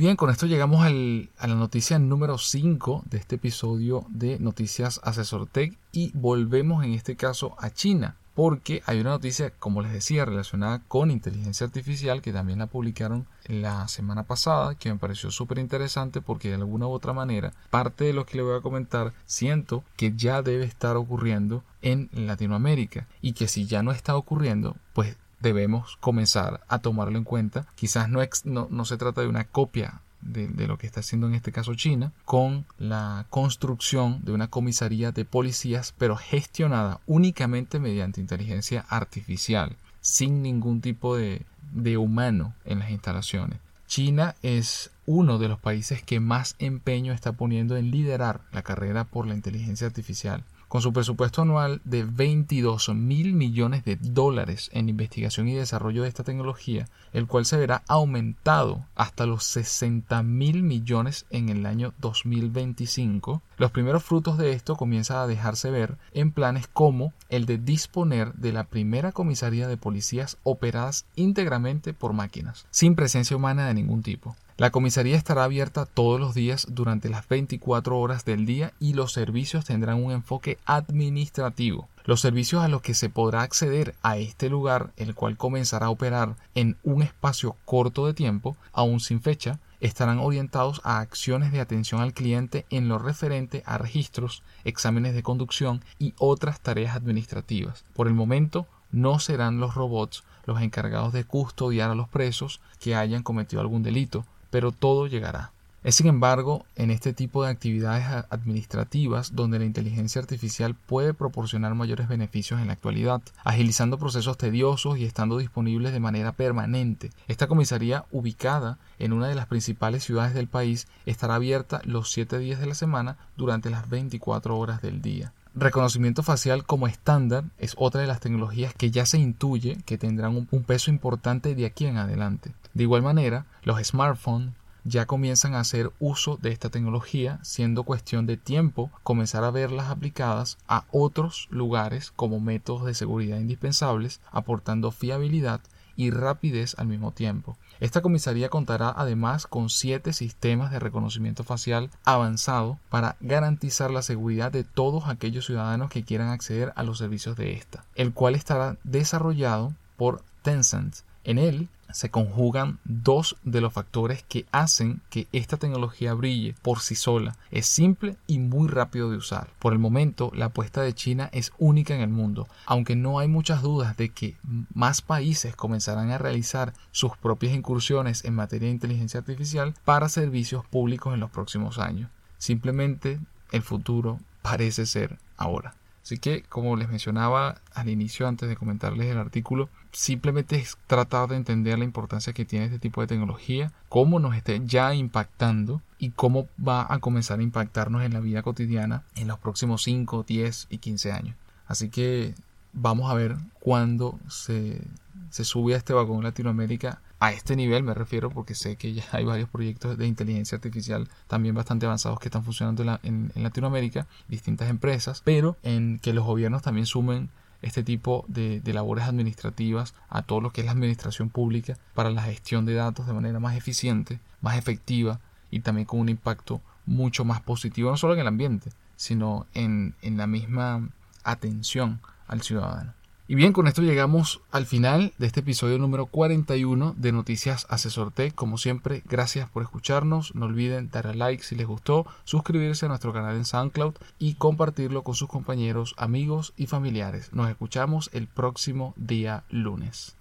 bien, con esto llegamos al, a la noticia número 5 de este episodio de Noticias Asesor Tech y volvemos en este caso a China porque hay una noticia, como les decía, relacionada con inteligencia artificial que también la publicaron la semana pasada, que me pareció súper interesante porque de alguna u otra manera parte de lo que le voy a comentar siento que ya debe estar ocurriendo en Latinoamérica y que si ya no está ocurriendo, pues debemos comenzar a tomarlo en cuenta. Quizás no, no, no se trata de una copia de, lo que está haciendo en este caso China, con la construcción de una comisaría de policías, pero gestionada únicamente mediante inteligencia artificial, sin ningún tipo de, de humano en las instalaciones. China es uno de los países que más empeño está poniendo en liderar la carrera por la inteligencia artificial con su presupuesto anual de 22 mil millones de dólares en investigación y desarrollo de esta tecnología, el cual se verá aumentado hasta los 60 mil millones en el año 2025. Los primeros frutos de esto comienzan a dejarse ver en planes como el de disponer de la primera comisaría de policías operadas íntegramente por máquinas, sin presencia humana de ningún tipo. La comisaría estará abierta todos los días durante las 24 horas del día y los servicios tendrán un enfoque administrativo. Los servicios a los que se podrá acceder a este lugar, el cual comenzará a operar en un espacio corto de tiempo, aún sin fecha, estarán orientados a acciones de atención al cliente en lo referente a registros, exámenes de conducción y otras tareas administrativas. Por el momento, no serán los robots los encargados de custodiar a los presos que hayan cometido algún delito, pero todo llegará. Es sin embargo en este tipo de actividades administrativas donde la inteligencia artificial puede proporcionar mayores beneficios en la actualidad, agilizando procesos tediosos y estando disponibles de manera permanente. Esta comisaría, ubicada en una de las principales ciudades del país, estará abierta los 7 días de la semana durante las 24 horas del día. Reconocimiento facial como estándar es otra de las tecnologías que ya se intuye que tendrán un, peso importante de aquí en adelante. De igual manera, los smartphones ya comienzan a hacer uso de esta tecnología, siendo cuestión de tiempo comenzar a verlas aplicadas a otros lugares como métodos de seguridad indispensables, aportando fiabilidad y rapidez al mismo tiempo. Esta comisaría contará además con siete sistemas de reconocimiento facial avanzado para garantizar la seguridad de todos aquellos ciudadanos que quieran acceder a los servicios de esta, el cual estará desarrollado por Tencent. En él se conjugan dos de los factores que hacen que esta tecnología brille por sí sola. Es simple y muy rápido de usar. Por el momento, la apuesta de China es única en el mundo, aunque no hay muchas dudas de que más países comenzarán a realizar sus propias incursiones en materia de inteligencia artificial para servicios públicos en los próximos años. Simplemente el futuro parece ser ahora. Así que, como les mencionaba al inicio antes de comentarles el artículo, simplemente es tratar de entender la importancia que tiene este tipo de tecnología, cómo nos esté ya impactando y cómo va a comenzar a impactarnos en la vida cotidiana en los próximos 5, 10 y 15 años. Así que vamos a ver cuándo se, se sube a este vagón Latinoamérica a este nivel me refiero porque sé que ya hay varios proyectos de inteligencia artificial también bastante avanzados que están funcionando en, Latinoamérica, distintas empresas, pero en que los gobiernos también sumen este tipo de, de, labores administrativas a todo lo que es la administración pública para la gestión de datos de manera más eficiente, más efectiva y también con un impacto mucho más positivo, no solo en el ambiente, sino en, en la misma atención al ciudadano. Y bien, con esto llegamos al final de este episodio número 41 de Noticias Asesor Tech. Como siempre, gracias por escucharnos. No olviden dar a like si les gustó, suscribirse a nuestro canal en SoundCloud y compartirlo con sus compañeros, amigos y familiares. Nos escuchamos el próximo día lunes.